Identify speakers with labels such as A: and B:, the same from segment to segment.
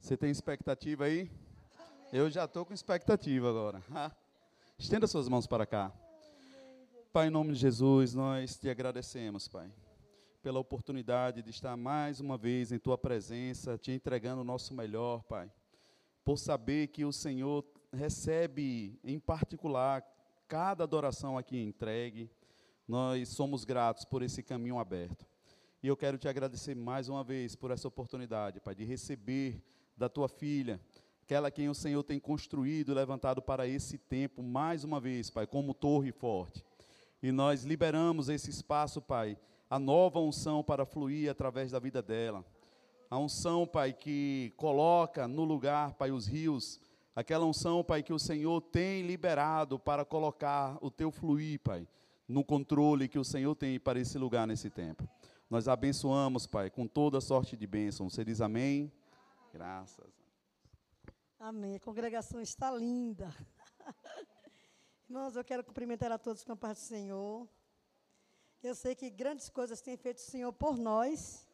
A: Você tem expectativa aí? Eu já estou com expectativa agora. Estenda suas mãos para cá. Pai, em nome de Jesus, nós te agradecemos, Pai, pela oportunidade de estar mais uma vez em Tua presença, te entregando o nosso melhor, Pai. Por saber que o Senhor recebe, em particular, cada adoração aqui entregue. Nós somos gratos por esse caminho aberto. E eu quero te agradecer mais uma vez por essa oportunidade, Pai, de receber da tua filha, aquela quem o Senhor tem construído e levantado para esse tempo, mais uma vez, Pai, como torre forte. E nós liberamos esse espaço, Pai, a nova unção para fluir através da vida dela. A unção, Pai, que coloca no lugar, Pai, os rios. Aquela unção, Pai, que o Senhor tem liberado para colocar o teu fluir, Pai, no controle que o Senhor tem para esse lugar nesse tempo. Nós abençoamos, Pai, com toda sorte de bênção. Você diz amém? Graças.
B: Amém. A congregação está linda. Irmãos, eu quero cumprimentar a todos com a paz do Senhor. Eu sei que grandes coisas tem feito o Senhor por nós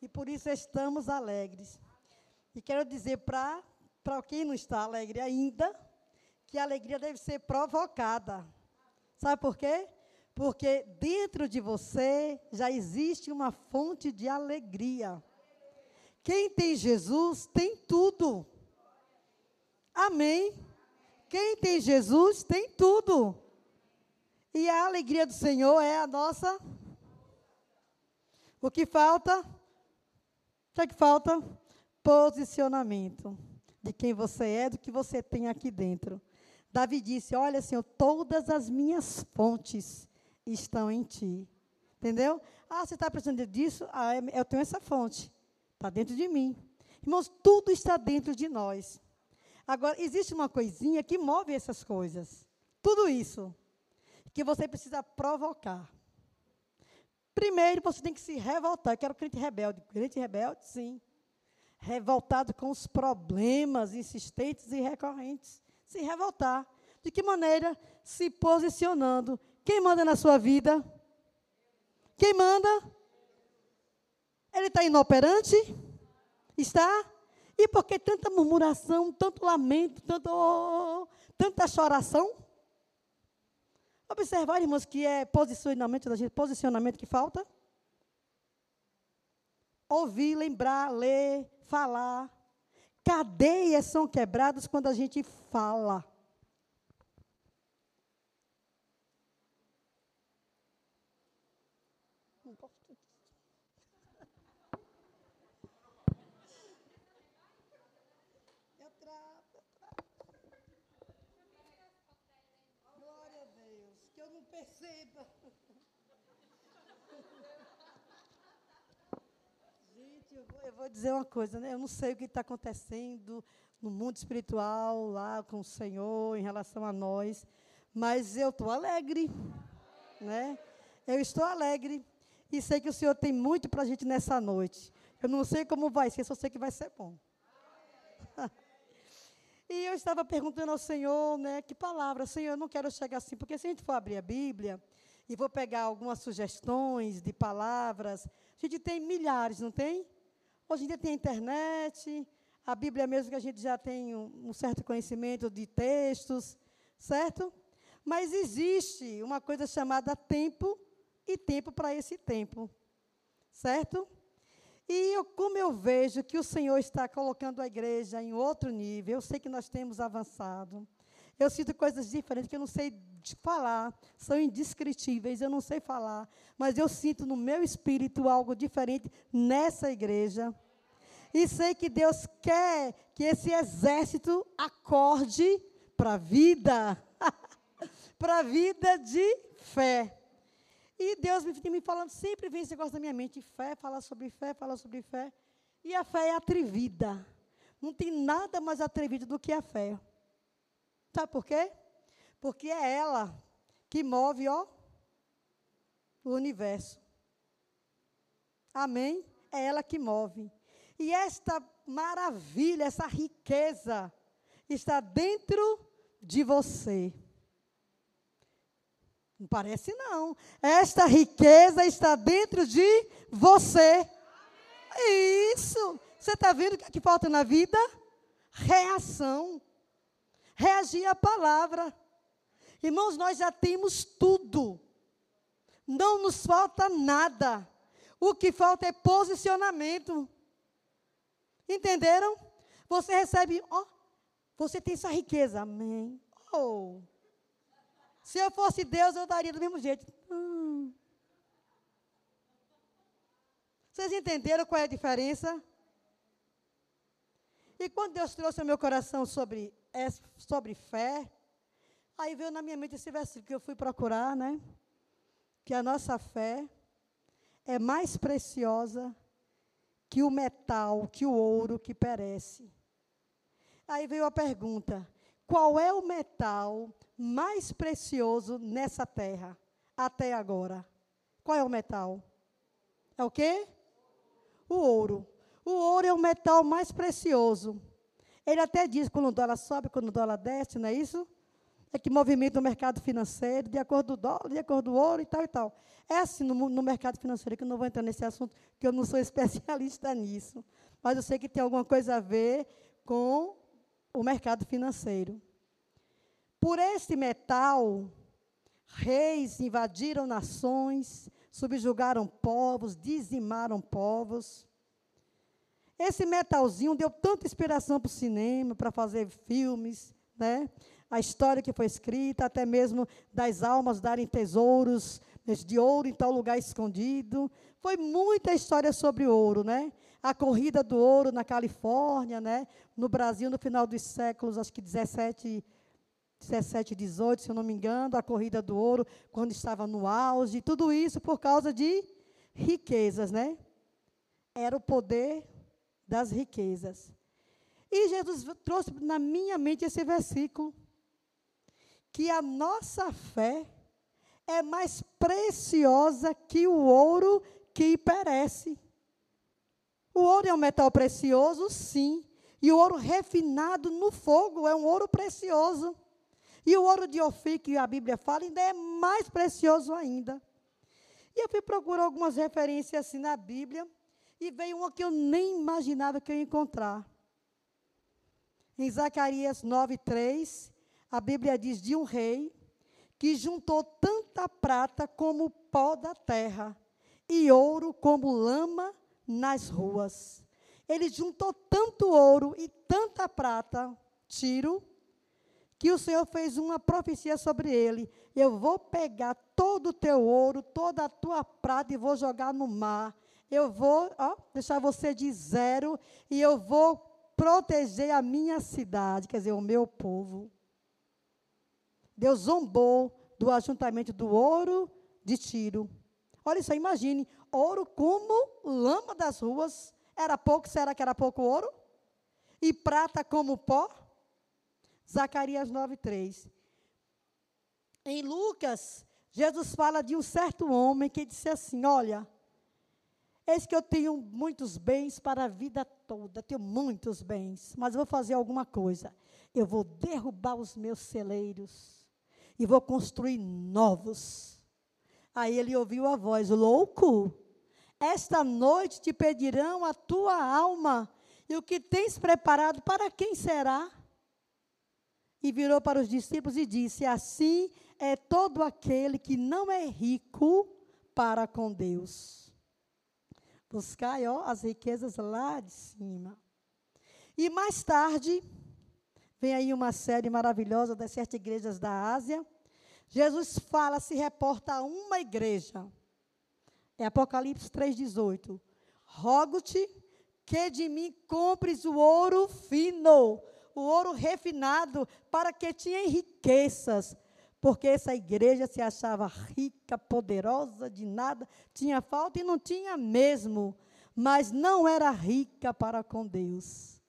B: e por isso estamos alegres. E quero dizer para quem não está alegre ainda, que a alegria deve ser provocada. Sabe por quê? Porque dentro de você já existe uma fonte de alegria. Quem tem Jesus tem tudo. Amém. Quem tem Jesus tem tudo. E a alegria do Senhor é a nossa. O que falta? O que, é que falta? Posicionamento de quem você é, do que você tem aqui dentro. Davi disse: Olha, Senhor, todas as minhas fontes estão em ti. Entendeu? Ah, você está precisando disso? Ah, eu tenho essa fonte. Está dentro de mim. Irmãos, tudo está dentro de nós. Agora, existe uma coisinha que move essas coisas. Tudo isso. Que você precisa provocar. Primeiro, você tem que se revoltar. Eu quero crente rebelde. Crente rebelde, sim. Revoltado com os problemas insistentes e recorrentes. Se revoltar. De que maneira? Se posicionando quem manda na sua vida? Quem manda? Ele está inoperante? Está? E por que tanta murmuração, tanto lamento, tanto, oh, tanta choração? Observar, irmãos, que é posicionamento da gente, posicionamento que falta. Ouvir, lembrar, ler, falar. Cadeias são quebradas quando a gente fala. Perceba. Gente, eu vou, eu vou, dizer uma coisa, né? Eu não sei o que está acontecendo no mundo espiritual, lá com o Senhor, em relação a nós, mas eu estou alegre, né? Eu estou alegre e sei que o Senhor tem muito para a gente nessa noite. Eu não sei como vai ser, só sei que vai ser bom. E eu estava perguntando ao Senhor, né, que palavra, Senhor, eu não quero chegar assim, porque se a gente for abrir a Bíblia e vou pegar algumas sugestões de palavras, a gente tem milhares, não tem? Hoje em dia tem internet, a Bíblia mesmo que a gente já tem um, um certo conhecimento de textos, certo? Mas existe uma coisa chamada tempo e tempo para esse tempo, certo? E eu, como eu vejo que o Senhor está colocando a igreja em outro nível, eu sei que nós temos avançado. Eu sinto coisas diferentes que eu não sei falar, são indescritíveis, eu não sei falar, mas eu sinto no meu espírito algo diferente nessa igreja. E sei que Deus quer que esse exército acorde para a vida, para a vida de fé. E Deus me, me falando, sempre vem esse negócio na minha mente, fé, falar sobre fé, falar sobre fé. E a fé é atrevida. Não tem nada mais atrevido do que a fé. Sabe por quê? Porque é ela que move, ó, o universo. Amém? É ela que move. E esta maravilha, essa riqueza está dentro de você. Não parece não. Esta riqueza está dentro de você. Isso. Você está vendo o que, é que falta na vida? Reação. Reagir à palavra. Irmãos, nós já temos tudo. Não nos falta nada. O que falta é posicionamento. Entenderam? Você recebe, ó, você tem essa riqueza. Amém. Oh. Se eu fosse Deus, eu daria do mesmo jeito. Hum. Vocês entenderam qual é a diferença? E quando Deus trouxe ao meu coração sobre, sobre fé, aí veio na minha mente esse versículo que eu fui procurar, né? Que a nossa fé é mais preciosa que o metal, que o ouro que perece. Aí veio a pergunta: qual é o metal mais precioso nessa terra até agora? Qual é o metal? É o quê? O ouro. O ouro é o metal mais precioso. Ele até diz quando o dólar sobe, quando o dólar desce, não é isso? É que movimenta o mercado financeiro, de acordo com o dólar, de acordo com o ouro e tal e tal. É assim no, no mercado financeiro, que eu não vou entrar nesse assunto, porque eu não sou especialista nisso. Mas eu sei que tem alguma coisa a ver com o mercado financeiro. Por este metal, reis invadiram nações, subjugaram povos, dizimaram povos. Esse metalzinho deu tanta inspiração para o cinema, para fazer filmes, né? A história que foi escrita, até mesmo das almas darem tesouros de ouro em tal lugar escondido. Foi muita história sobre ouro, né? A corrida do ouro na Califórnia, né? No Brasil, no final dos séculos, acho que 17, 17, 18, se eu não me engano, a corrida do ouro, quando estava no auge, tudo isso por causa de riquezas, né? Era o poder das riquezas. E Jesus trouxe na minha mente esse versículo, que a nossa fé é mais preciosa que o ouro que perece. O ouro é um metal precioso, sim. E o ouro refinado no fogo é um ouro precioso. E o ouro de Ofir, que a Bíblia fala, ainda é mais precioso ainda. E eu fui procurar algumas referências assim na Bíblia, e veio uma que eu nem imaginava que eu ia encontrar. Em Zacarias 9:3, a Bíblia diz de um rei que juntou tanta prata como o pó da terra e ouro como lama nas ruas. Ele juntou tanto ouro e tanta prata, Tiro, que o Senhor fez uma profecia sobre ele. Eu vou pegar todo o teu ouro, toda a tua prata e vou jogar no mar. Eu vou ó, deixar você de zero e eu vou proteger a minha cidade, quer dizer, o meu povo. Deus zombou do ajuntamento do ouro de Tiro. Olha isso imagine, ouro como lama das ruas. Era pouco, será que era pouco ouro? E prata como pó? Zacarias 9:3. Em Lucas, Jesus fala de um certo homem que disse assim: Olha, eis que eu tenho muitos bens para a vida toda, tenho muitos bens, mas vou fazer alguma coisa. Eu vou derrubar os meus celeiros e vou construir novos. Aí ele ouviu a voz: Louco, esta noite te pedirão a tua alma, e o que tens preparado para quem será? E virou para os discípulos e disse: Assim é todo aquele que não é rico para com Deus. Buscai ó, as riquezas lá de cima. E mais tarde, Vem aí uma série maravilhosa das sete igrejas da Ásia. Jesus fala, se reporta a uma igreja. É Apocalipse 3,18. Rogo-te que de mim compres o ouro fino, o ouro refinado, para que te enriqueças. Porque essa igreja se achava rica, poderosa, de nada, tinha falta e não tinha mesmo, mas não era rica para com Deus.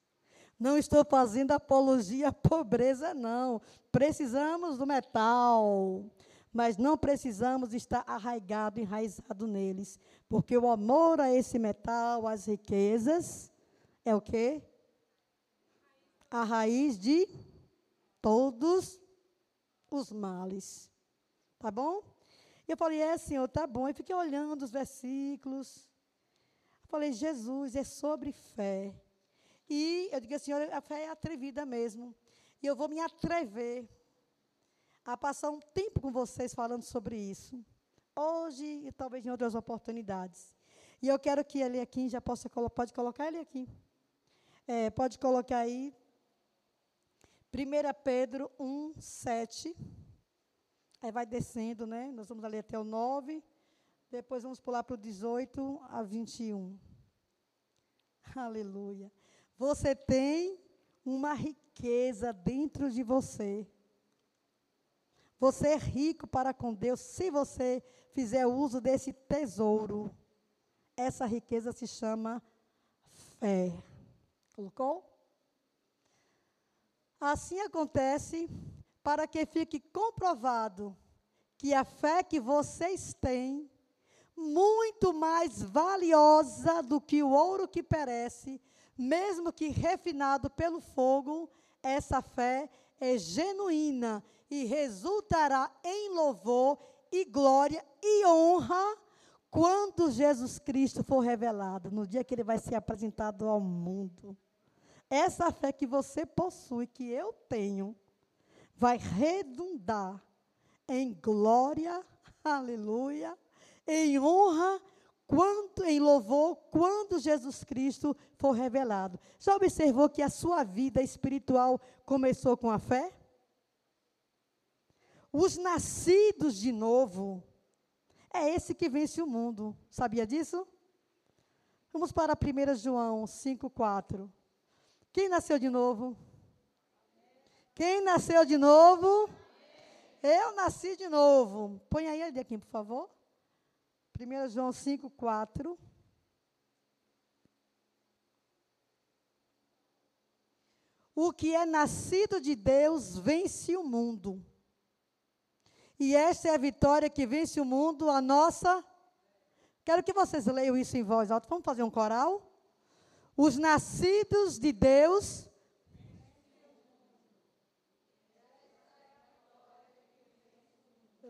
B: Não estou fazendo apologia à pobreza, não. Precisamos do metal, mas não precisamos estar arraigado, enraizado neles, porque o amor a esse metal, às riquezas, é o quê? A raiz de todos os males. Tá bom? Eu falei, é, Senhor, tá bom. Eu fiquei olhando os versículos. falei, Jesus, é sobre fé. E eu digo assim, a fé é atrevida mesmo. E eu vou me atrever a passar um tempo com vocês falando sobre isso. Hoje e talvez em outras oportunidades. E eu quero que ele aqui já possa pode colocar ele aqui. É, pode colocar aí 1 Pedro 1, 7. Aí vai descendo, né? Nós vamos ali até o 9. Depois vamos pular para o 18 a 21. Aleluia. Você tem uma riqueza dentro de você. Você é rico para com Deus se você fizer uso desse tesouro. Essa riqueza se chama fé. Colocou? Assim acontece para que fique comprovado que a fé que vocês têm, muito mais valiosa do que o ouro que perece, mesmo que refinado pelo fogo, essa fé é genuína e resultará em louvor e glória e honra quando Jesus Cristo for revelado, no dia que ele vai ser apresentado ao mundo. Essa fé que você possui, que eu tenho, vai redundar em glória, aleluia, em honra, quando, em louvor, quando Jesus Cristo for revelado. Já observou que a sua vida espiritual começou com a fé? Os nascidos de novo, é esse que vence o mundo. Sabia disso? Vamos para 1 João 5,4. Quem nasceu de novo? Quem nasceu de novo? Eu nasci de novo. Põe aí ele aqui, por favor. 1 João 5, 4. O que é nascido de Deus vence o mundo. E esta é a vitória que vence o mundo, a nossa. Quero que vocês leiam isso em voz alta. Vamos fazer um coral? Os nascidos de Deus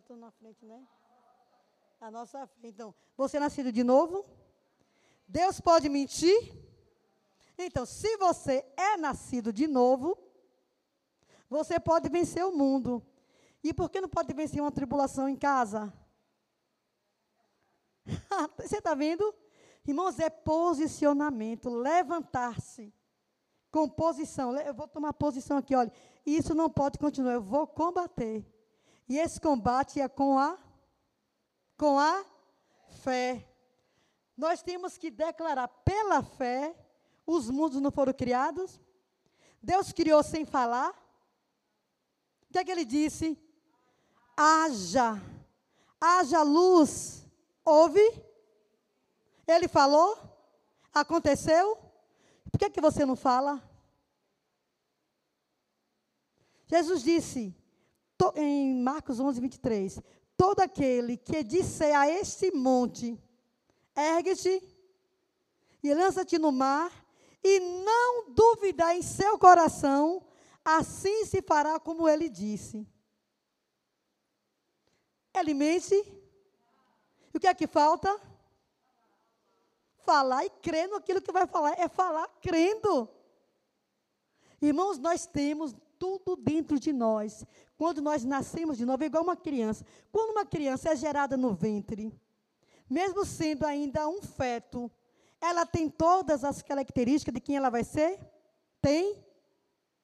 B: estou na frente, né? A nossa frente. Então, você é nascido de novo? Deus pode mentir? Então, se você é nascido de novo, você pode vencer o mundo. E por que não pode vencer uma tribulação em casa? você está vendo? Irmãos, é posicionamento, levantar-se com posição. Eu vou tomar posição aqui, olha. Isso não pode continuar, eu vou combater. E esse combate é com a com a fé. Nós temos que declarar pela fé, os mundos não foram criados. Deus criou sem falar. O que é que ele disse? Haja. Haja luz. Ouve? Ele falou? Aconteceu? Por que, que você não fala? Jesus disse: em Marcos 11, 23, todo aquele que disser a este monte, ergue-te e lança-te no mar, e não duvidar em seu coração, assim se fará como ele disse. Alimente. E o que é que falta? Falar e crer naquilo que vai falar. É falar crendo. Irmãos, nós temos tudo dentro de nós. Quando nós nascemos de novo, é igual uma criança. Quando uma criança é gerada no ventre, mesmo sendo ainda um feto, ela tem todas as características de quem ela vai ser? Tem?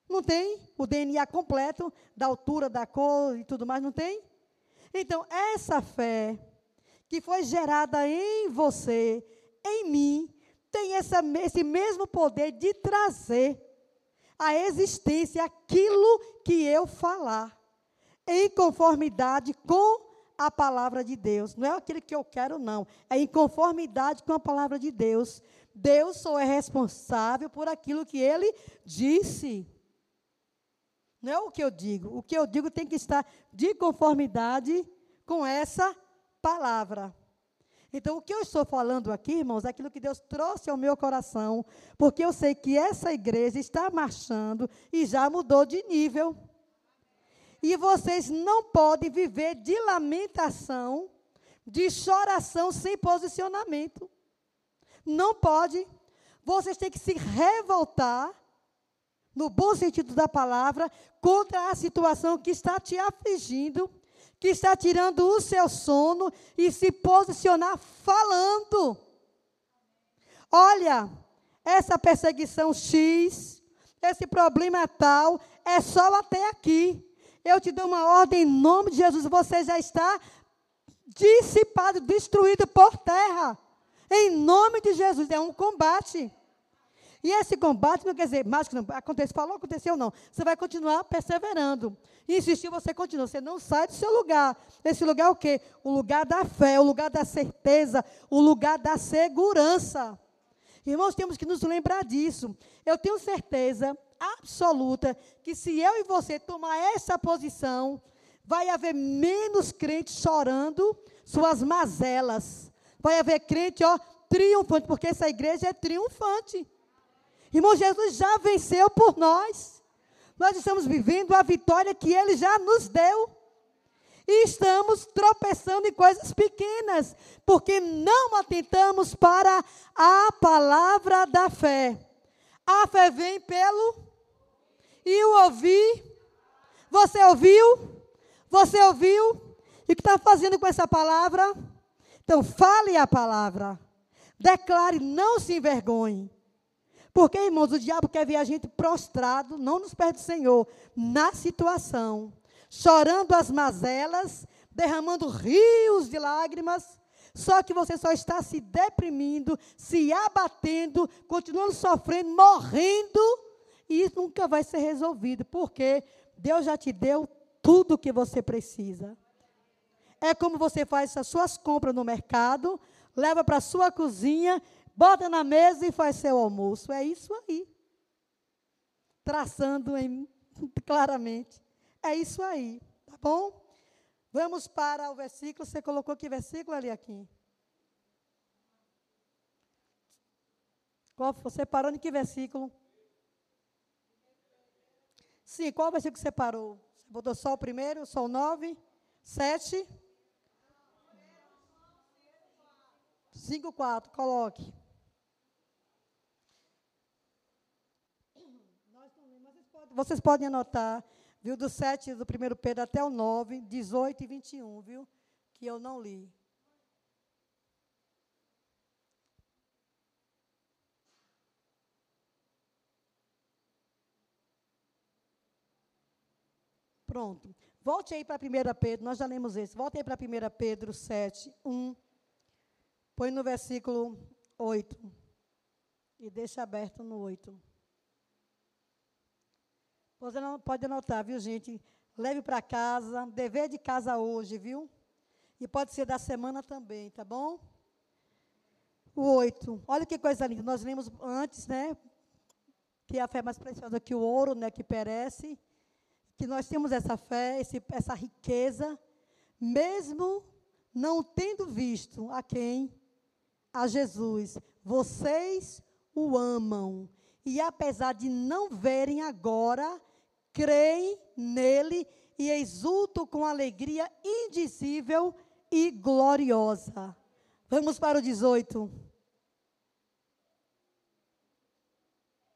B: Não tem? O DNA completo, da altura, da cor e tudo mais, não tem? Então, essa fé que foi gerada em você, em mim, tem essa, esse mesmo poder de trazer a existência aquilo que eu falar, em conformidade com a palavra de Deus. Não é aquilo que eu quero, não. É em conformidade com a palavra de Deus. Deus só é responsável por aquilo que ele disse. Não é o que eu digo. O que eu digo tem que estar de conformidade com essa palavra. Então, o que eu estou falando aqui, irmãos, é aquilo que Deus trouxe ao meu coração, porque eu sei que essa igreja está marchando e já mudou de nível. E vocês não podem viver de lamentação, de choração sem posicionamento. Não pode. Vocês têm que se revoltar, no bom sentido da palavra, contra a situação que está te afligindo, que está tirando o seu sono e se posicionar falando. Olha, essa perseguição X, esse problema tal, é só até aqui. Eu te dou uma ordem em nome de Jesus, você já está dissipado, destruído por terra. Em nome de Jesus, é um combate. E esse combate não quer dizer, mágico não, acontece, falou, aconteceu não. Você vai continuar perseverando. Insistir, você continua. Você não sai do seu lugar. Esse lugar é o quê? O lugar da fé, o lugar da certeza, o lugar da segurança. Irmãos, temos que nos lembrar disso. Eu tenho certeza absoluta que se eu e você tomar essa posição, vai haver menos crentes chorando suas mazelas. Vai haver crente, ó, triunfante, porque essa igreja é triunfante. Irmão, Jesus já venceu por nós. Nós estamos vivendo a vitória que ele já nos deu. E estamos tropeçando em coisas pequenas, porque não atentamos para a palavra da fé. A fé vem pelo e o ouvir. Você ouviu? Você ouviu? E o que está fazendo com essa palavra? Então, fale a palavra. Declare, não se envergonhe. Porque, irmãos, o diabo quer ver a gente prostrado, não nos pés do Senhor, na situação, chorando as mazelas, derramando rios de lágrimas, só que você só está se deprimindo, se abatendo, continuando sofrendo, morrendo, e isso nunca vai ser resolvido, porque Deus já te deu tudo o que você precisa. É como você faz as suas compras no mercado, leva para a sua cozinha bota na mesa e faz seu almoço. É isso aí. Traçando em, claramente. É isso aí. Tá bom? Vamos para o versículo. Você colocou que versículo ali aqui? Qual, você parou em que versículo? Sim, qual versículo você parou? Você botou só o primeiro, só o nove? Sete? Cinco, quatro, coloque. Vocês podem anotar, viu, do 7 do 1 Pedro até o 9, 18 e 21, viu, que eu não li. Pronto. Volte aí para 1 Pedro, nós já lemos esse. Volte aí para 1 Pedro 7, 1. Põe no versículo 8. E deixa aberto no 8. Pode anotar, viu, gente? Leve para casa, dever de casa hoje, viu? E pode ser da semana também, tá bom? O oito. Olha que coisa linda. Nós lemos antes, né? Que a fé é mais preciosa que o ouro, né? Que perece. Que nós temos essa fé, esse, essa riqueza, mesmo não tendo visto a quem? A Jesus. Vocês o amam. E apesar de não verem agora, creem nele e exultam com alegria indizível e gloriosa. Vamos para o 18.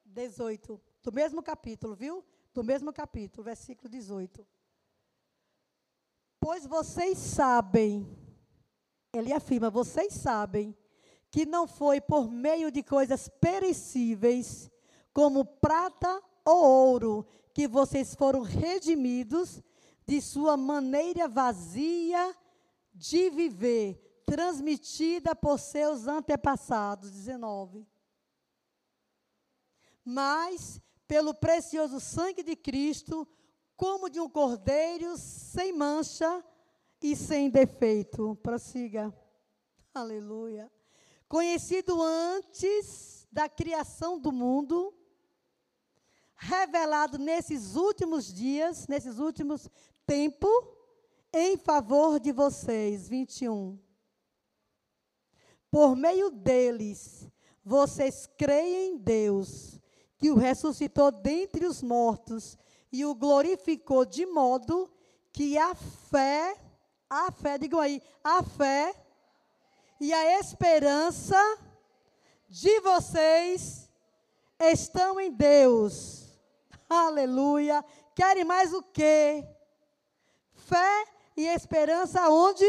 B: 18. Do mesmo capítulo, viu? Do mesmo capítulo, versículo 18. Pois vocês sabem, ele afirma, vocês sabem que não foi por meio de coisas perecíveis, como prata ou ouro, que vocês foram redimidos de sua maneira vazia de viver, transmitida por seus antepassados. 19. Mas, pelo precioso sangue de Cristo, como de um cordeiro sem mancha e sem defeito. Prossiga. Aleluia. Conhecido antes da criação do mundo, revelado nesses últimos dias, nesses últimos tempos, em favor de vocês. 21. Por meio deles, vocês creem em Deus, que o ressuscitou dentre os mortos e o glorificou de modo que a fé, a fé, digam aí, a fé e a esperança de vocês estão em Deus. Aleluia. Querem mais o quê? Fé e esperança onde?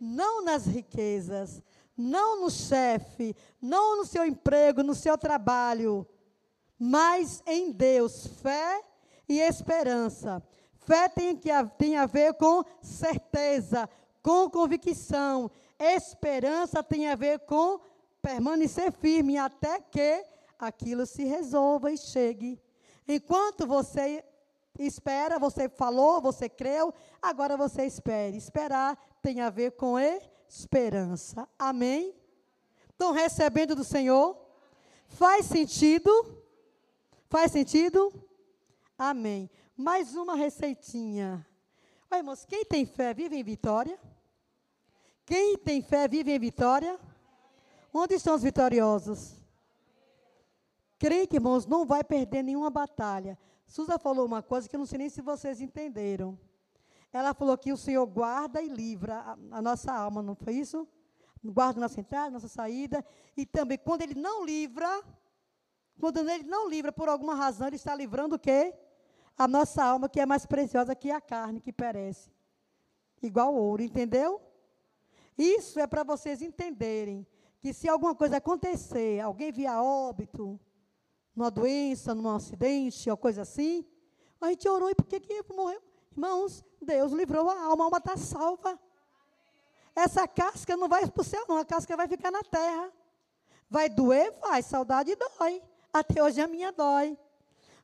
B: Não nas riquezas, não no chefe, não no seu emprego, no seu trabalho, mas em Deus. Fé e esperança. Fé tem, que, tem a ver com certeza, com convicção. Esperança tem a ver com permanecer firme até que aquilo se resolva e chegue. Enquanto você espera, você falou, você creu, agora você espere. Esperar tem a ver com esperança. Amém? Estão recebendo do Senhor? Faz sentido? Faz sentido? Amém. Mais uma receitinha. Oi, irmãos, quem tem fé vive em vitória? Quem tem fé vive em vitória? Onde estão os vitoriosos? Creio que, irmãos, não vai perder nenhuma batalha. Suza falou uma coisa que eu não sei nem se vocês entenderam. Ela falou que o Senhor guarda e livra a, a nossa alma, não foi isso? Guarda nossa entrada, nossa saída. E também, quando Ele não livra, quando Ele não livra por alguma razão, Ele está livrando o quê? A nossa alma, que é mais preciosa que a carne, que perece. Igual ouro, entendeu? Isso é para vocês entenderem que se alguma coisa acontecer, alguém vier óbito, numa doença, num acidente, ou coisa assim, a gente orou e por que que morreu? Irmãos, Deus livrou a alma, a alma está salva. Essa casca não vai para o céu, não, a casca vai ficar na terra. Vai doer? Vai, saudade dói. Até hoje a minha dói.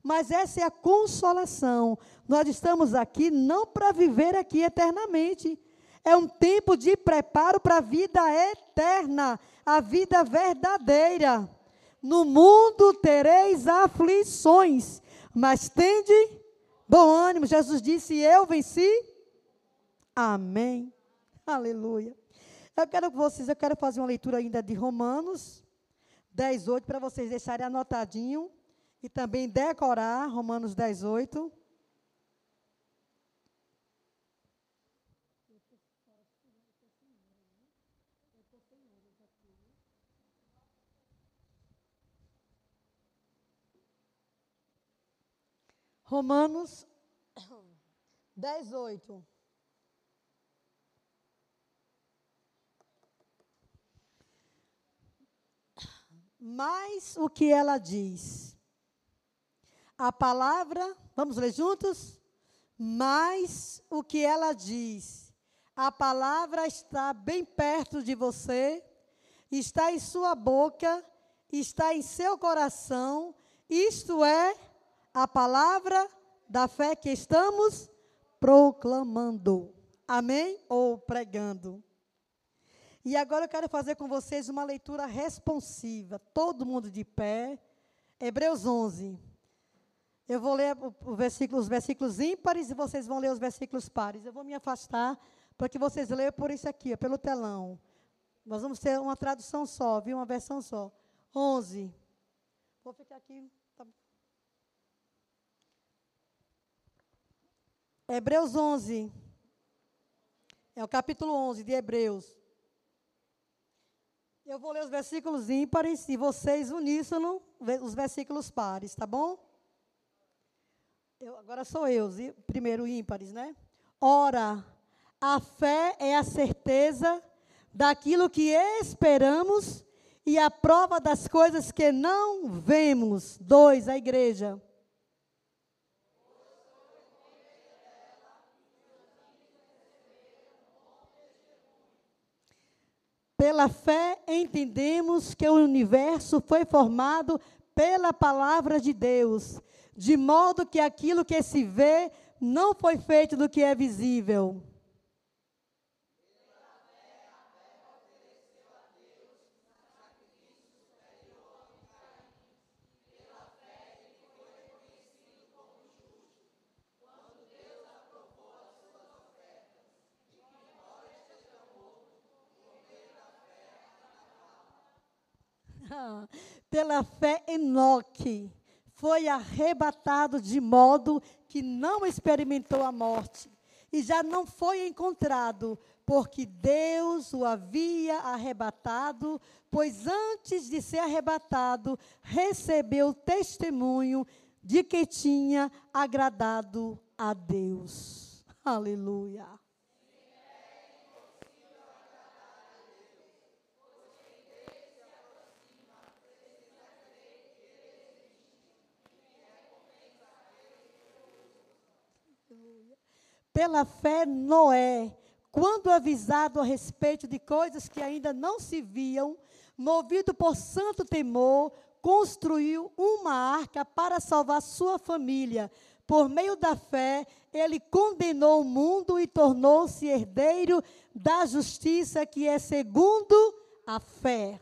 B: Mas essa é a consolação. Nós estamos aqui não para viver aqui eternamente. É um tempo de preparo para a vida eterna a vida verdadeira. No mundo tereis aflições, mas tende bom ânimo. Jesus disse: Eu venci. Amém. Aleluia. Eu quero que vocês, eu quero fazer uma leitura ainda de Romanos 10, 8, para vocês deixarem anotadinho e também decorar Romanos 10, 8. Romanos 10, 8. Mas o que ela diz? A palavra, vamos ler juntos? Mas o que ela diz? A palavra está bem perto de você, está em sua boca, está em seu coração, isto é a palavra da fé que estamos proclamando. Amém? Ou pregando. E agora eu quero fazer com vocês uma leitura responsiva. Todo mundo de pé. Hebreus 11. Eu vou ler versículo, os versículos ímpares e vocês vão ler os versículos pares. Eu vou me afastar para que vocês leiam por isso aqui, pelo telão. Nós vamos ter uma tradução só, viu? Uma versão só. 11. Vou ficar aqui Hebreus 11. É o capítulo 11 de Hebreus. Eu vou ler os versículos ímpares e vocês uníssono os versículos pares, tá bom? Eu, agora sou eu, primeiro ímpares, né? Ora, a fé é a certeza daquilo que esperamos e a prova das coisas que não vemos. Dois, a igreja. Pela fé entendemos que o universo foi formado pela palavra de Deus, de modo que aquilo que se vê não foi feito do que é visível. Pela fé, Enoque foi arrebatado de modo que não experimentou a morte e já não foi encontrado, porque Deus o havia arrebatado, pois antes de ser arrebatado, recebeu testemunho de que tinha agradado a Deus. Aleluia. Pela fé, Noé, quando avisado a respeito de coisas que ainda não se viam, movido por santo temor, construiu uma arca para salvar sua família. Por meio da fé, ele condenou o mundo e tornou-se herdeiro da justiça que é segundo a fé.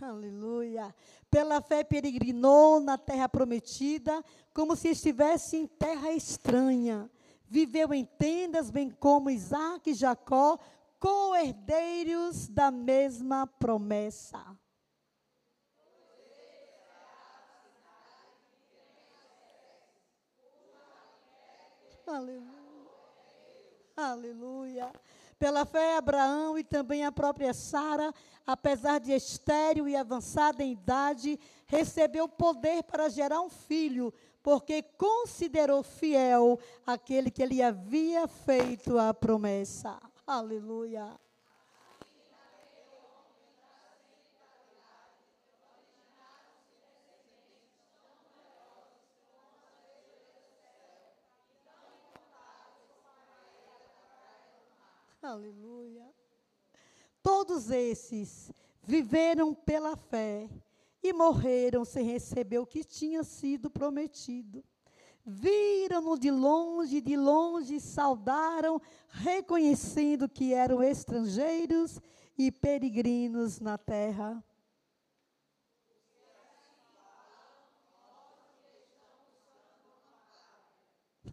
B: Aleluia. Pela fé peregrinou na terra prometida, como se estivesse em terra estranha. Viveu em tendas, bem como Isaac e Jacó, co-herdeiros da mesma promessa. Aleluia. Aleluia. Pela fé, Abraão e também a própria Sara, apesar de estéril e avançada em idade, recebeu poder para gerar um filho, porque considerou fiel aquele que lhe havia feito a promessa. Aleluia. Aleluia. Todos esses viveram pela fé e morreram sem receber o que tinha sido prometido. Viram-no de longe, de longe saudaram, reconhecendo que eram estrangeiros e peregrinos na terra.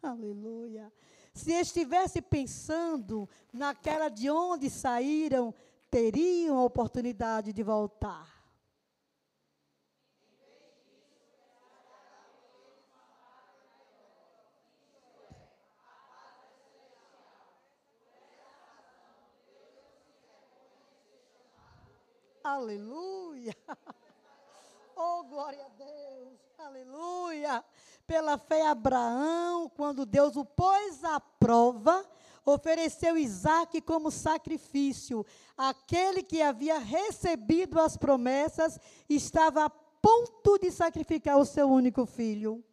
B: Aleluia. Se estivesse pensando naquela de onde saíram, teriam a oportunidade de voltar. Aleluia. Oh, glória a Deus. Aleluia. Pela fé, Abraão, quando Deus o pôs à prova, ofereceu Isaac como sacrifício. Aquele que havia recebido as promessas estava a ponto de sacrificar o seu único filho.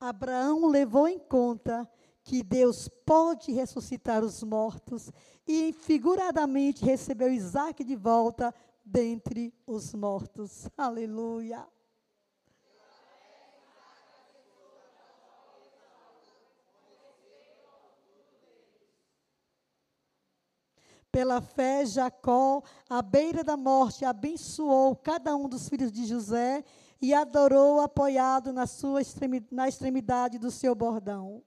B: Abraão levou em conta que Deus pode ressuscitar os mortos e figuradamente recebeu Isaac de volta dentre os mortos. Aleluia. Pela fé, Jacó, à beira da morte, abençoou cada um dos filhos de José e adorou apoiado na, sua extremidade, na extremidade do seu bordão.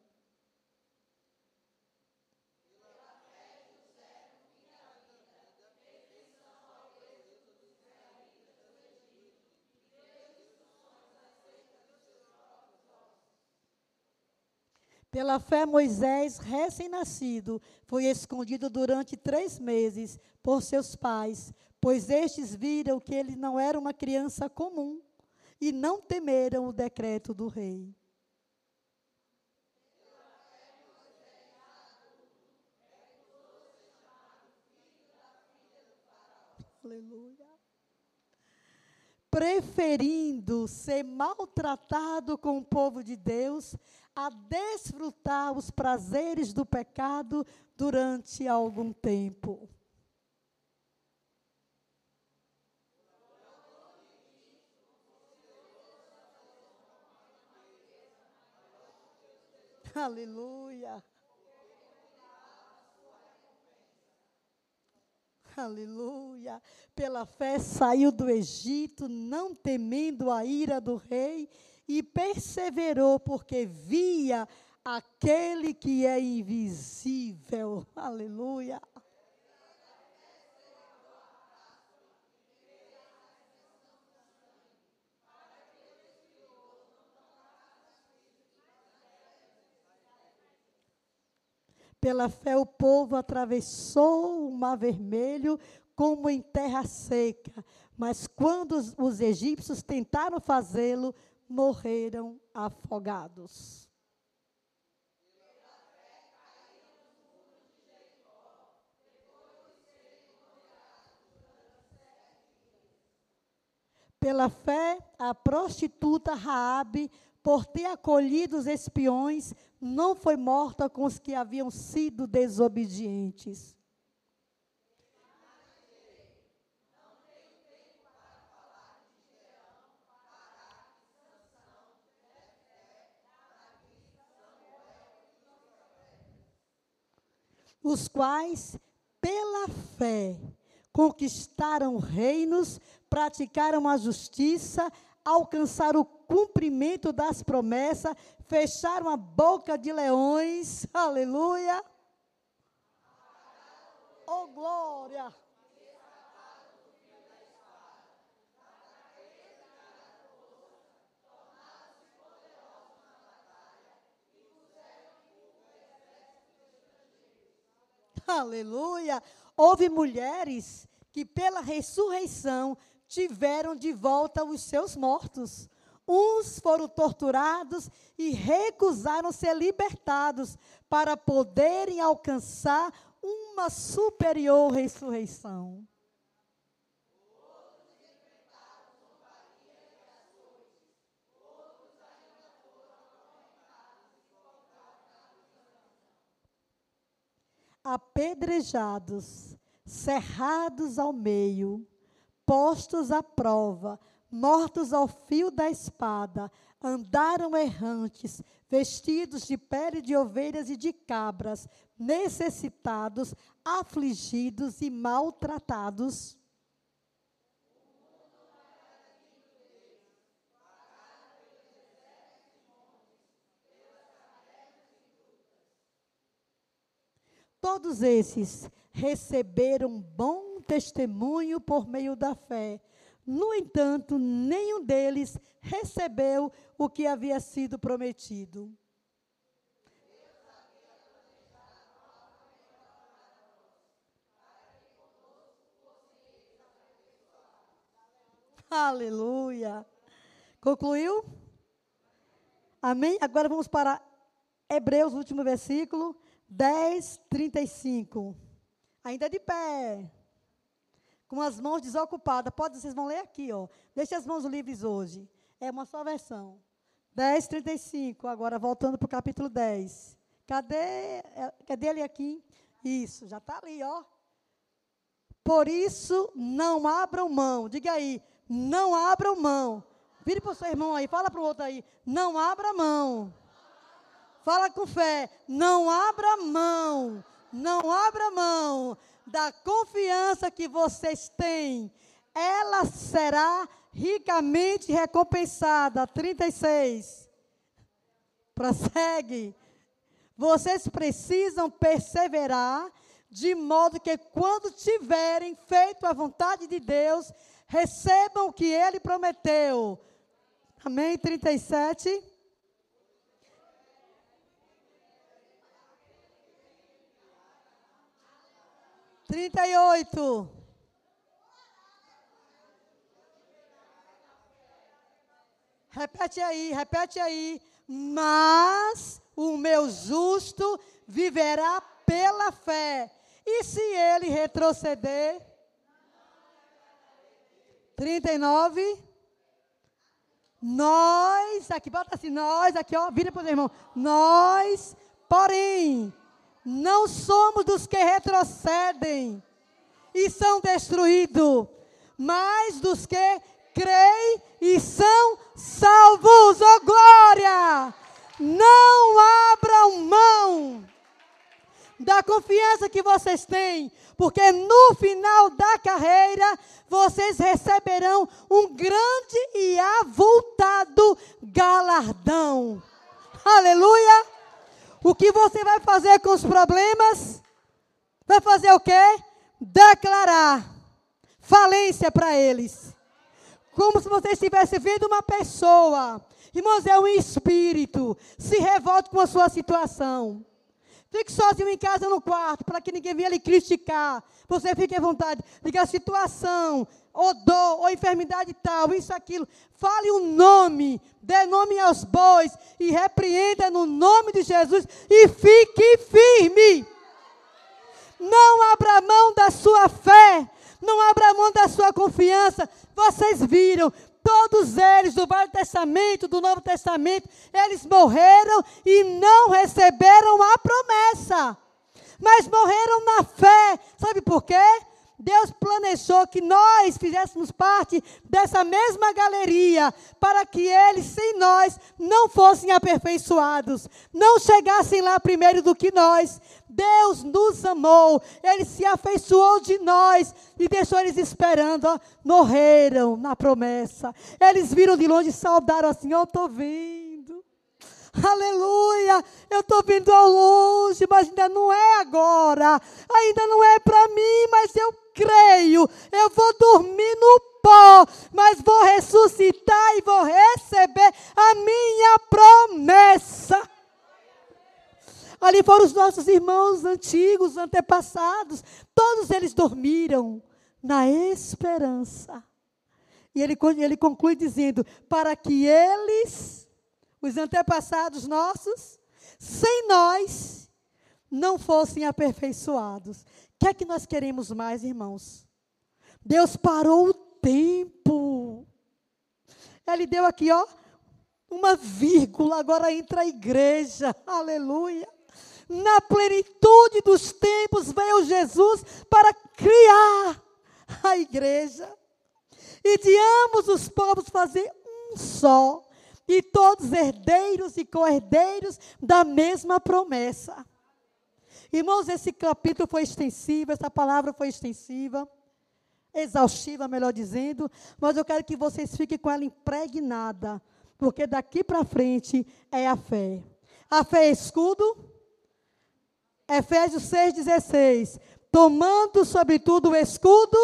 B: Pela fé, Moisés, recém-nascido, foi escondido durante três meses por seus pais, pois estes viram que ele não era uma criança comum e não temeram o decreto do rei. Aleluia. Preferindo ser maltratado com o povo de Deus a desfrutar os prazeres do pecado durante algum tempo. Aleluia. Aleluia. Pela fé saiu do Egito, não temendo a ira do rei, e perseverou, porque via aquele que é invisível. Aleluia. Pela fé, o povo atravessou o Mar Vermelho como em terra seca. Mas quando os, os egípcios tentaram fazê-lo, morreram afogados. Pela fé, a prostituta Raabe por ter acolhido os espiões, não foi morta com os que haviam sido desobedientes. Os quais, pela fé, conquistaram reinos, praticaram a justiça, alcançar o cumprimento das promessas, fecharam a boca de leões, aleluia. Oh, glória! Aleluia! Houve mulheres que, pela ressurreição, tiveram de volta os seus mortos. Uns foram torturados e recusaram ser libertados para poderem alcançar uma superior ressurreição. Apedrejados, cerrados ao meio, postos à prova, mortos ao fio da espada, andaram errantes, vestidos de pele de ovelhas e de cabras, necessitados, afligidos e maltratados. Todos esses receberam bom testemunho por meio da fé. No entanto, nenhum deles recebeu o que havia sido prometido. Aleluia. Concluiu? Amém? Agora vamos para Hebreus, último versículo, 10, 35. Ainda de pé com as mãos desocupadas. Pode, vocês vão ler aqui, ó. Deixe as mãos livres hoje. É uma só versão. 10, 35. Agora voltando para o capítulo 10. Cadê, é, cadê ele aqui? Isso, já está ali, ó. Por isso, não abram mão. Diga aí, não abram mão. Vire para o seu irmão aí, fala para o outro aí. Não abra mão. Fala com fé. Não abra mão. Não abra mão da confiança que vocês têm, ela será ricamente recompensada. 36. Prossegue. Vocês precisam perseverar, de modo que quando tiverem feito a vontade de Deus, recebam o que ele prometeu. Amém? 37. 38. Repete aí, repete aí. Mas o meu justo viverá pela fé. E se ele retroceder? 39. Nós, aqui, bota assim, nós, aqui, ó, vira para o irmão. Nós, porém, não somos dos que retrocedem e são destruídos, mas dos que creem e são salvos. Oh glória! Não abram mão. da confiança que vocês têm, porque no final da carreira vocês receberão um grande e avultado galardão. Aleluia! O que você vai fazer com os problemas? Vai fazer o quê? Declarar falência para eles. Como se você estivesse vendo uma pessoa. Irmãos, é um espírito. Se revolte com a sua situação. Fique sozinho em casa no quarto, para que ninguém venha lhe criticar. Você fique à vontade. Diga a situação, ou dor, ou enfermidade tal, isso, aquilo. Fale o um nome, dê nome aos bois e repreenda no nome de Jesus e fique firme. Não abra mão da sua fé, não abra mão da sua confiança. Vocês viram, todos eles do Velho Testamento, do Novo Testamento, eles morreram e não receberam a promessa. Mas morreram na fé. Sabe por quê? Deus planejou que nós fizéssemos parte dessa mesma galeria, para que eles, sem nós, não fossem aperfeiçoados, não chegassem lá primeiro do que nós. Deus nos amou, Ele se afeiçoou de nós e deixou eles esperando. Ó, morreram na promessa. Eles viram de longe e saudaram assim: Eu estou vindo. Aleluia! Eu estou vindo ao longe, mas ainda não é agora. Ainda não é para mim, mas eu creio. Eu vou dormir no pó, mas vou ressuscitar e vou receber a minha promessa. Ali foram os nossos irmãos antigos, antepassados. Todos eles dormiram na esperança. E ele, ele conclui dizendo: para que eles, os antepassados nossos, sem nós, não fossem aperfeiçoados que é que nós queremos mais, irmãos? Deus parou o tempo. Ele deu aqui, ó, uma vírgula, agora entra a igreja. Aleluia. Na plenitude dos tempos veio Jesus para criar a igreja. E de ambos os povos fazer um só. E todos herdeiros e co-herdeiros da mesma promessa. Irmãos, esse capítulo foi extensivo, essa palavra foi extensiva, exaustiva, melhor dizendo, mas eu quero que vocês fiquem com ela impregnada, porque daqui para frente é a fé. A fé é escudo. Efésios 6,16. Tomando, sobretudo, o escudo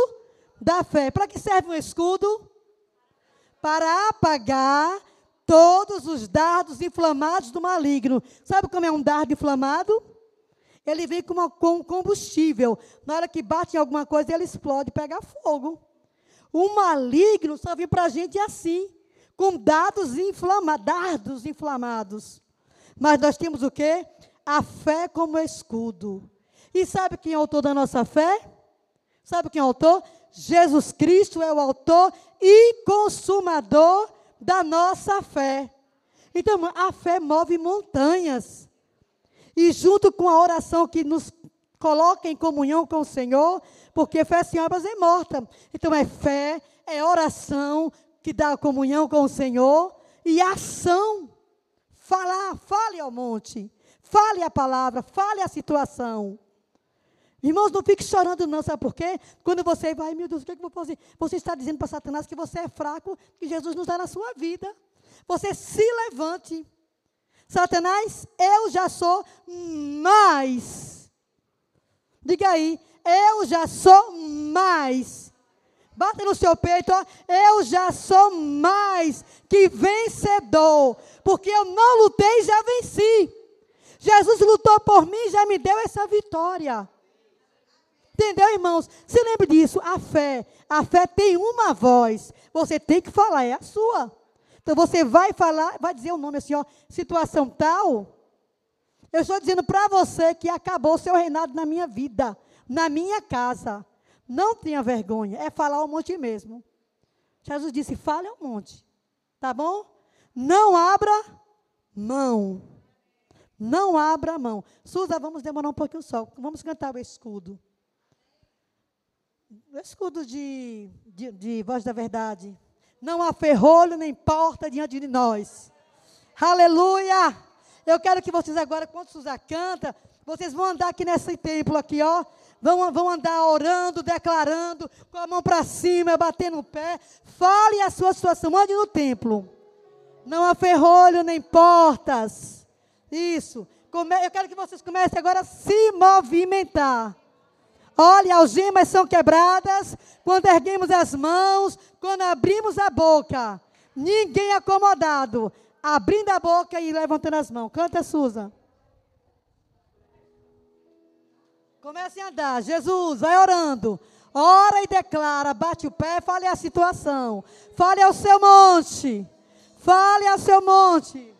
B: da fé. Para que serve um escudo? Para apagar todos os dardos inflamados do maligno. Sabe como é um dardo inflamado? ele vem com, uma, com combustível. Na hora que bate em alguma coisa, ele explode, pega fogo. O maligno só vem para a gente assim, com dados inflamados, dardos inflamados. Mas nós temos o quê? A fé como escudo. E sabe quem é o autor da nossa fé? Sabe quem é o autor? Jesus Cristo é o autor e consumador da nossa fé. Então, a fé move montanhas. E junto com a oração que nos coloca em comunhão com o Senhor, porque fé sem obras é morta. Então é fé, é oração que dá comunhão com o Senhor e ação. Falar, fale ao monte, fale a palavra, fale a situação. Irmãos, não fique chorando, não, sabe por quê? Quando você vai, meu Deus, o que, é que eu vou fazer? Você está dizendo para Satanás que você é fraco, que Jesus nos dá na sua vida. Você se levante. Satanás, eu já sou mais. Diga aí, eu já sou mais. Bata no seu peito, ó, eu já sou mais que vencedor, porque eu não lutei, já venci. Jesus lutou por mim, já me deu essa vitória. Entendeu, irmãos? Se lembre disso, a fé, a fé tem uma voz. Você tem que falar, é a sua. Então você vai falar, vai dizer o nome assim, ó, situação tal. Eu estou dizendo para você que acabou o seu reinado na minha vida, na minha casa. Não tenha vergonha, é falar ao monte mesmo. Jesus disse: fale ao monte. Tá bom? Não abra mão. Não abra mão. Suza, vamos demorar um pouquinho só. Vamos cantar o escudo. Escudo de, de, de voz da verdade. Não há ferrolho nem porta diante de nós. Aleluia! Eu quero que vocês agora, quando Suza canta, Vocês vão andar aqui nesse templo aqui, ó. Vão, vão andar orando, declarando, com a mão para cima, batendo o pé. Fale a sua situação. Ande no templo. Não há ferrolho nem portas. Isso. Eu quero que vocês comecem agora a se movimentar. Olha, algemas são quebradas quando erguemos as mãos, quando abrimos a boca. Ninguém acomodado. Abrindo a boca e levantando as mãos. Canta, Susan. Comece a andar. Jesus, vai orando. Ora e declara, bate o pé, fale a situação. Fale ao seu monte. Fale ao seu monte.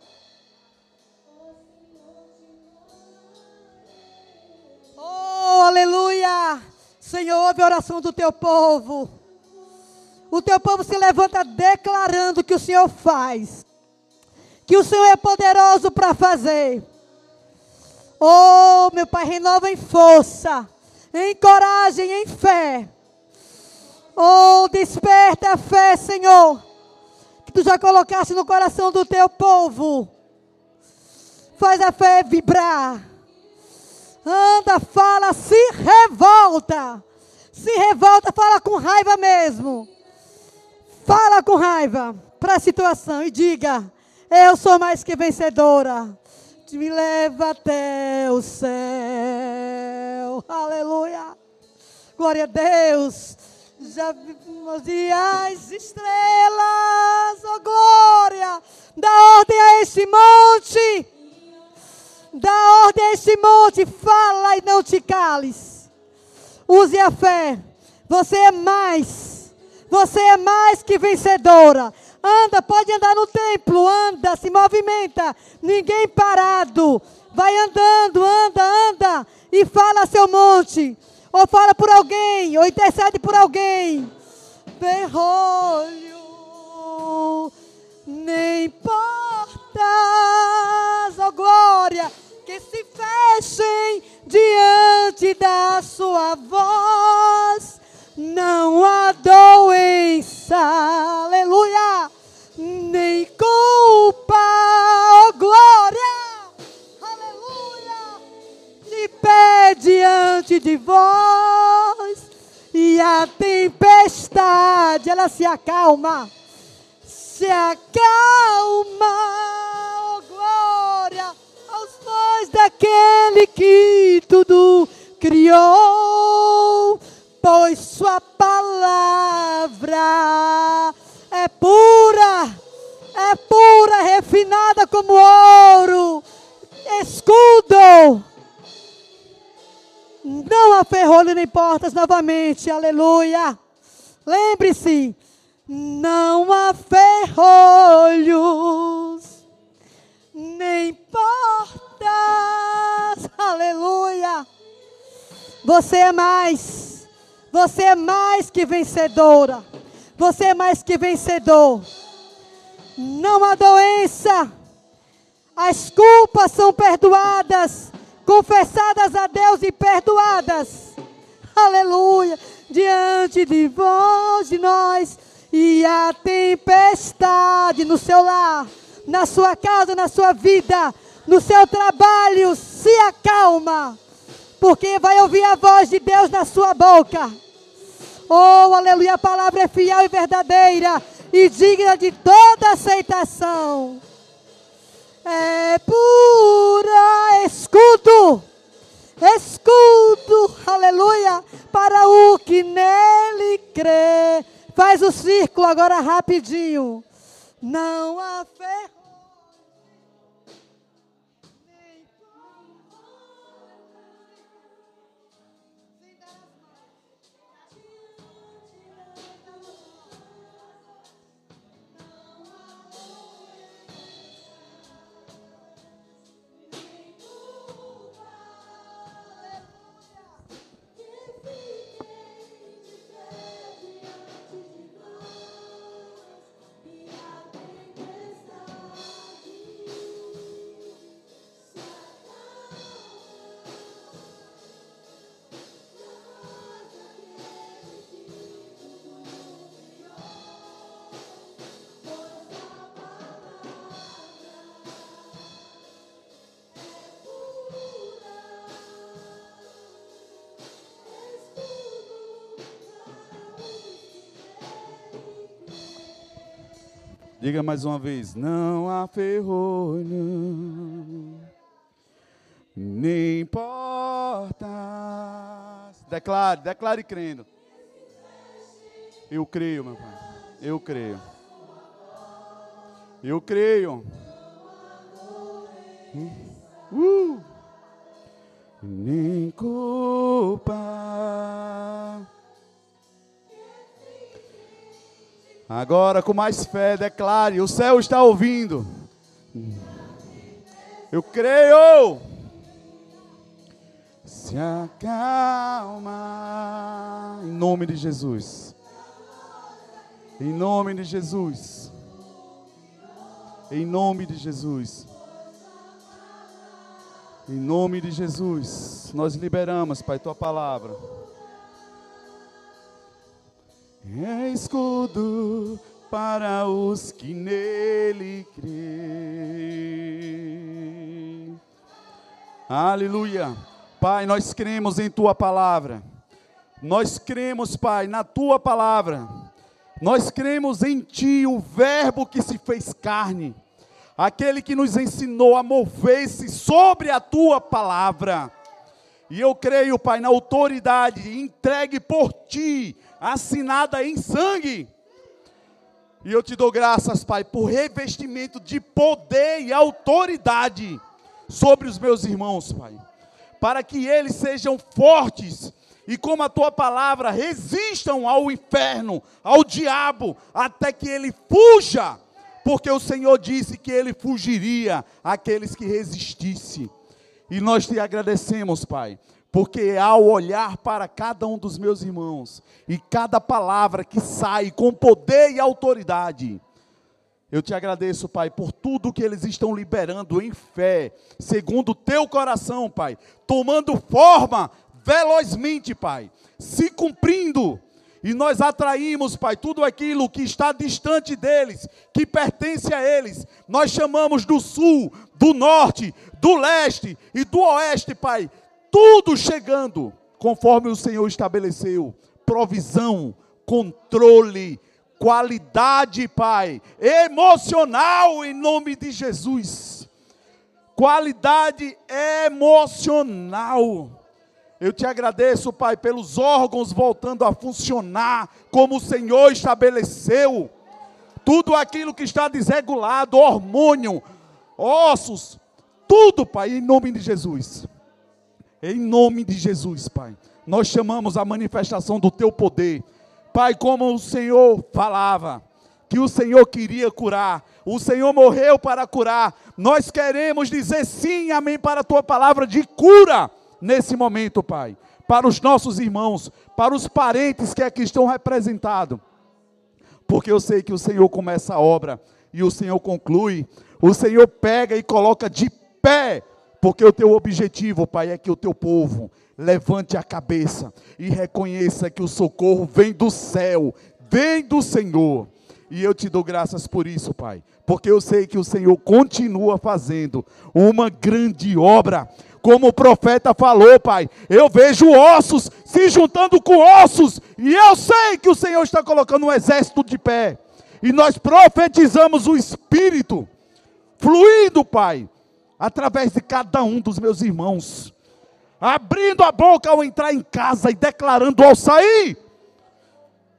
B: Aleluia! Senhor, ouve a oração do teu povo. O teu povo se levanta declarando que o Senhor faz. Que o Senhor é poderoso para fazer. Oh, meu Pai, renova em força, em coragem, em fé. Oh, desperta a fé, Senhor, que tu já colocaste no coração do teu povo. Faz a fé vibrar. Anda, fala, se revolta. Se revolta, fala com raiva mesmo. Fala com raiva para a situação e diga: Eu sou mais que vencedora me leva até o céu. Aleluia. Glória a Deus. Já vimos as estrelas, oh glória. Dá ordem a este monte. Dá ordem a este monte. Fala e não te cales. Use a fé. Você é mais. Você é mais que vencedora. Anda, pode andar no templo, anda, se movimenta. Ninguém parado. Vai andando, anda, anda. E fala seu monte. Ou fala por alguém, ou intercede por alguém. Ferrolho, nem portas, oh glória, se fechem diante da sua voz. Não há doença, aleluia, nem culpa, oh glória, aleluia, de pé diante de vós, e a tempestade, ela se acalma, se acalma, pés daquele que tudo criou pois Sua palavra é pura, é pura, refinada como ouro, escudo. Não há ferrolho nem portas novamente, aleluia. Lembre-se, não há ferrolhos, nem portas, aleluia. Você é mais você é mais que vencedora. Você é mais que vencedor. Não há doença. As culpas são perdoadas, confessadas a Deus e perdoadas. Aleluia. Diante de vós, de nós, e a tempestade no seu lar, na sua casa, na sua vida, no seu trabalho, se acalma porque vai ouvir a voz de Deus na sua boca. Oh, aleluia, a palavra é fiel e verdadeira e digna de toda aceitação. É pura escudo, escudo, aleluia, para o que nele crê. Faz o círculo agora rapidinho. Não há fé
A: Diga mais uma vez: não há ferrolho, nem portas. Declare, declare crendo. Eu creio, meu pai. Eu creio. Eu creio. Uh. Nem culpa. Agora, com mais fé, declare: o céu está ouvindo. Eu creio. Se acalma. Em nome de Jesus. Em nome de Jesus. Em nome de Jesus. Em nome de Jesus. Nós liberamos, Pai, tua palavra. É escudo para os que nele creem. Aleluia. Pai, nós cremos em tua palavra. Nós cremos, Pai, na tua palavra. Nós cremos em ti, o Verbo que se fez carne, aquele que nos ensinou a mover-se sobre a tua palavra. E eu creio, Pai, na autoridade entregue por ti assinada em sangue. E eu te dou graças, Pai, por revestimento de poder e autoridade sobre os meus irmãos, Pai, para que eles sejam fortes e, como a tua palavra, resistam ao inferno, ao diabo, até que ele fuja, porque o Senhor disse que ele fugiria àqueles que resistissem. E nós te agradecemos, Pai, porque ao olhar para cada um dos meus irmãos e cada palavra que sai com poder e autoridade, eu te agradeço, Pai, por tudo que eles estão liberando em fé, segundo o teu coração, Pai, tomando forma velozmente, Pai, se cumprindo. E nós atraímos, Pai, tudo aquilo que está distante deles, que pertence a eles. Nós chamamos do sul, do norte, do leste e do oeste, Pai, tudo chegando conforme o Senhor estabeleceu. Provisão, controle, qualidade, Pai, emocional em nome de Jesus. Qualidade emocional. Eu te agradeço, Pai, pelos órgãos voltando a funcionar como o Senhor estabeleceu. Tudo aquilo que está desregulado, hormônio, ossos, tudo, Pai, em nome de Jesus. Em nome de Jesus, Pai. Nós chamamos a manifestação do teu poder. Pai, como o Senhor falava, que o Senhor queria curar, o Senhor morreu para curar. Nós queremos dizer sim, amém, para a tua palavra de cura nesse momento, Pai. Para os nossos irmãos, para os parentes que aqui estão representados. Porque eu sei que o Senhor começa a obra e o Senhor conclui. O Senhor pega e coloca de pé porque o teu objetivo, Pai, é que o teu povo levante a cabeça e reconheça que o socorro vem do céu, vem do Senhor. E eu te dou graças por isso, Pai, porque eu sei que o Senhor continua fazendo uma grande obra. Como o profeta falou, Pai, eu vejo ossos se juntando com ossos, e eu sei que o Senhor está colocando um exército de pé. E nós profetizamos o Espírito fluindo, Pai, através de cada um dos meus irmãos, abrindo a boca ao entrar em casa e declarando ao sair,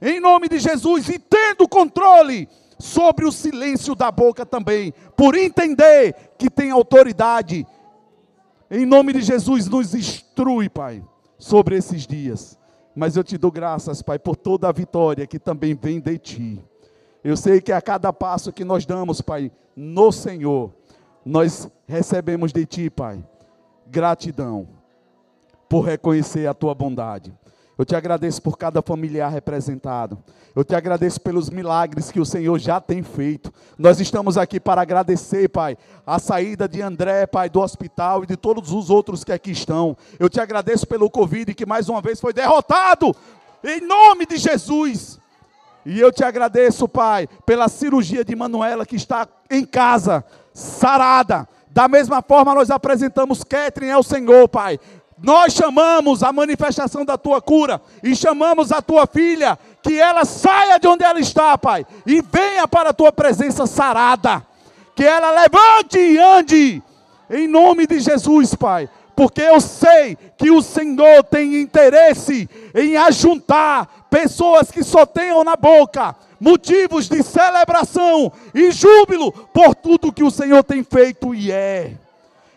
A: em nome de Jesus, e tendo controle sobre o silêncio da boca também, por entender que tem autoridade. Em nome de Jesus, nos instrui, Pai, sobre esses dias. Mas eu te dou graças, Pai, por toda a vitória que também vem de Ti. Eu sei que a cada passo que nós damos, Pai, no Senhor, nós recebemos de Ti, Pai, gratidão por reconhecer a Tua bondade. Eu te agradeço por cada familiar representado. Eu te agradeço pelos milagres que o Senhor já tem feito. Nós estamos aqui para agradecer, Pai, a saída de André, Pai, do hospital e de todos os outros que aqui estão. Eu te agradeço pelo Covid que mais uma vez foi derrotado. Em nome de Jesus. E eu te agradeço, Pai, pela cirurgia de Manuela que está em casa, sarada. Da mesma forma, nós apresentamos Catherine ao Senhor, Pai. Nós chamamos a manifestação da tua cura e chamamos a tua filha que ela saia de onde ela está, Pai, e venha para a tua presença sarada. Que ela levante e ande em nome de Jesus, Pai. Porque eu sei que o Senhor tem interesse em ajuntar pessoas que só tenham na boca motivos de celebração e júbilo por tudo que o Senhor tem feito e é.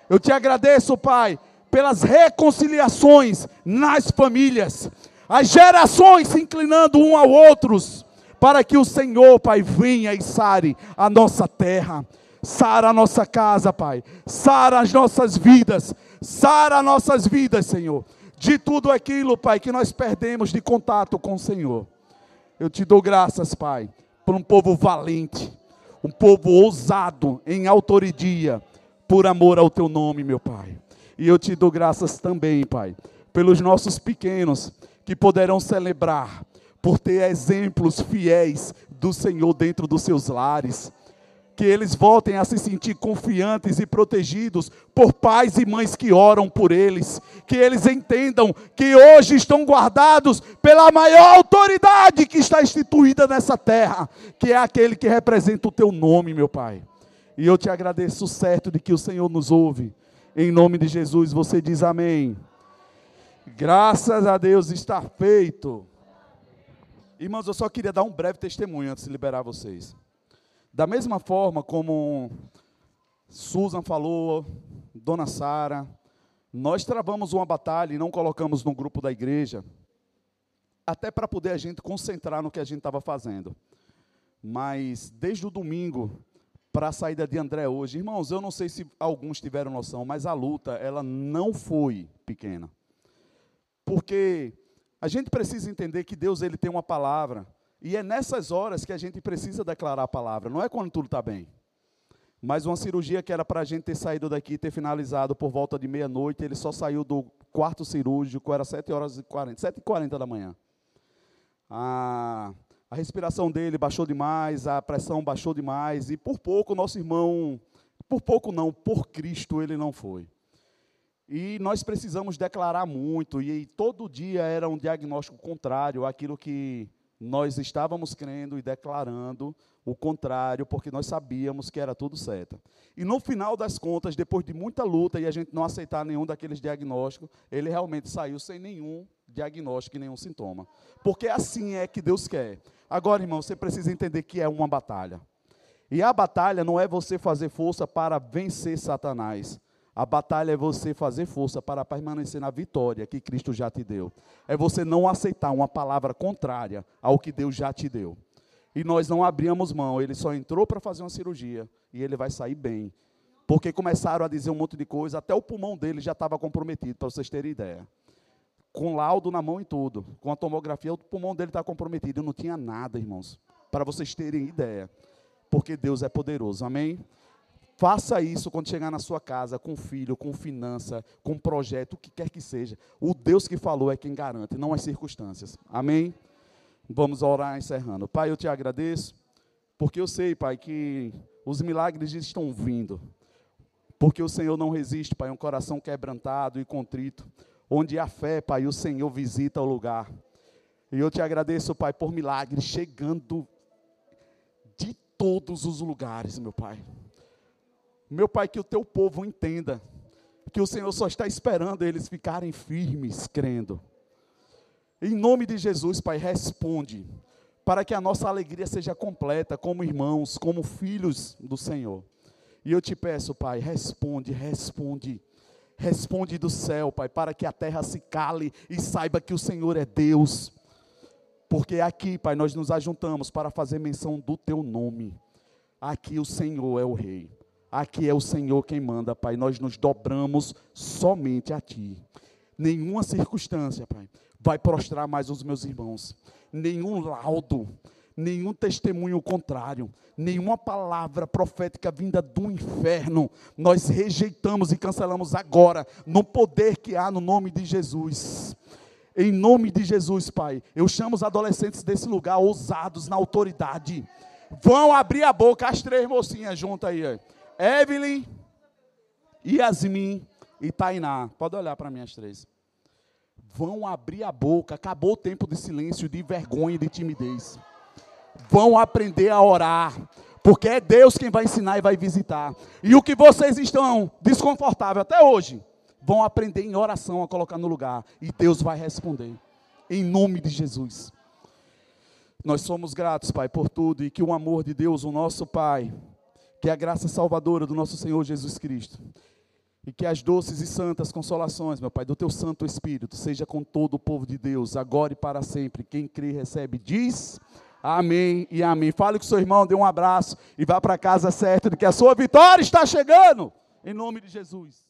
A: Eu te agradeço, Pai, pelas reconciliações nas famílias, as gerações se inclinando um ao outros, para que o Senhor, Pai, venha e sare a nossa terra, sara a nossa casa, Pai, sara as nossas vidas, sara nossas vidas, Senhor, de tudo aquilo, Pai, que nós perdemos de contato com o Senhor. Eu te dou graças, Pai, por um povo valente, um povo ousado em autoridade, por amor ao teu nome, meu Pai. E eu te dou graças também, Pai, pelos nossos pequenos que poderão celebrar por ter exemplos fiéis do Senhor dentro dos seus lares. Que eles voltem a se sentir confiantes e protegidos por pais e mães que oram por eles. Que eles entendam que hoje estão guardados pela maior autoridade que está instituída nessa terra, que é aquele que representa o teu nome, meu Pai. E eu te agradeço certo de que o Senhor nos ouve em nome de Jesus, você diz amém. Graças a Deus está feito. Irmãos, eu só queria dar um breve testemunho antes de liberar vocês. Da mesma forma como Susan falou, Dona Sara, nós travamos uma batalha e não colocamos no grupo da igreja, até para poder a gente concentrar no que a gente estava fazendo. Mas desde o domingo, para a saída de André hoje. Irmãos, eu não sei se alguns tiveram noção, mas a luta, ela não foi pequena. Porque a gente precisa entender que Deus ele tem uma palavra, e é nessas horas que a gente precisa declarar a palavra, não é quando tudo está bem. Mas uma cirurgia que era para a gente ter saído daqui, ter finalizado por volta de meia-noite, ele só saiu do quarto cirúrgico, era 7 horas e 40, 7 e 40 da manhã. Ah, a respiração dele baixou demais, a pressão baixou demais, e por pouco nosso irmão, por pouco não, por Cristo ele não foi. E nós precisamos declarar muito, e todo dia era um diagnóstico contrário àquilo que nós estávamos crendo e declarando o contrário, porque nós sabíamos que era tudo certo. E no final das contas, depois de muita luta e a gente não aceitar nenhum daqueles diagnósticos, ele realmente saiu sem nenhum diagnóstico e nenhum sintoma. Porque assim é que Deus quer. Agora, irmão, você precisa entender que é uma batalha. E a batalha não é você fazer força para vencer Satanás. A batalha é você fazer força para permanecer na vitória que Cristo já te deu. É você não aceitar uma palavra contrária ao que Deus já te deu. E nós não abríamos mão, ele só entrou para fazer uma cirurgia e ele vai sair bem. Porque começaram a dizer um monte de coisa, até o pulmão dele já estava comprometido, para vocês terem ideia com laudo na mão e tudo, com a tomografia, o pulmão dele está comprometido. Eu não tinha nada, irmãos, para vocês terem ideia, porque Deus é poderoso, amém? Faça isso quando chegar na sua casa, com filho, com finança, com projeto, o que quer que seja. O Deus que falou é quem garante, não as circunstâncias, amém? Vamos orar encerrando. Pai, eu te agradeço, porque eu sei, Pai, que os milagres estão vindo. Porque o Senhor não resiste, Pai, um coração quebrantado e contrito onde há fé, Pai, o Senhor visita o lugar. E eu te agradeço, Pai, por milagres chegando de todos os lugares, meu Pai. Meu Pai, que o teu povo entenda que o Senhor só está esperando eles ficarem firmes, crendo. Em nome de Jesus, Pai, responde, para que a nossa alegria seja completa, como irmãos, como filhos do Senhor. E eu te peço, Pai, responde, responde Responde do céu, Pai, para que a terra se cale e saiba que o Senhor é Deus. Porque aqui, Pai, nós nos ajuntamos para fazer menção do teu nome. Aqui o Senhor é o Rei. Aqui é o Senhor quem manda, Pai. Nós nos dobramos somente a Ti. Nenhuma circunstância, Pai, vai prostrar mais os meus irmãos. Nenhum laudo, nenhum testemunho contrário, nenhuma palavra profética vinda do inferno, nós rejeitamos e cancelamos agora, no poder que há no nome de Jesus. Em nome de Jesus, Pai, eu chamo os adolescentes desse lugar, ousados na autoridade. Vão abrir a boca, as três mocinhas juntas aí. Evelyn, Yasmin e Tainá. Pode olhar para mim as três. vão abrir a boca. Acabou o tempo de silêncio, de vergonha e de timidez. Vão aprender a orar. Porque é Deus quem vai ensinar e vai visitar. E o que vocês estão desconfortáveis até hoje, vão aprender em oração a colocar no lugar. E Deus vai responder. Em nome de Jesus. Nós somos gratos, Pai, por tudo. E que o amor de Deus, o nosso Pai, que a graça salvadora do nosso Senhor Jesus Cristo, e que as doces e santas consolações, meu Pai, do teu Santo Espírito, seja com todo o povo de Deus, agora e para sempre. Quem crê recebe, diz. Amém e amém. Fale com seu irmão, dê um abraço e vá para casa certo de que a sua vitória está chegando. Em nome de Jesus.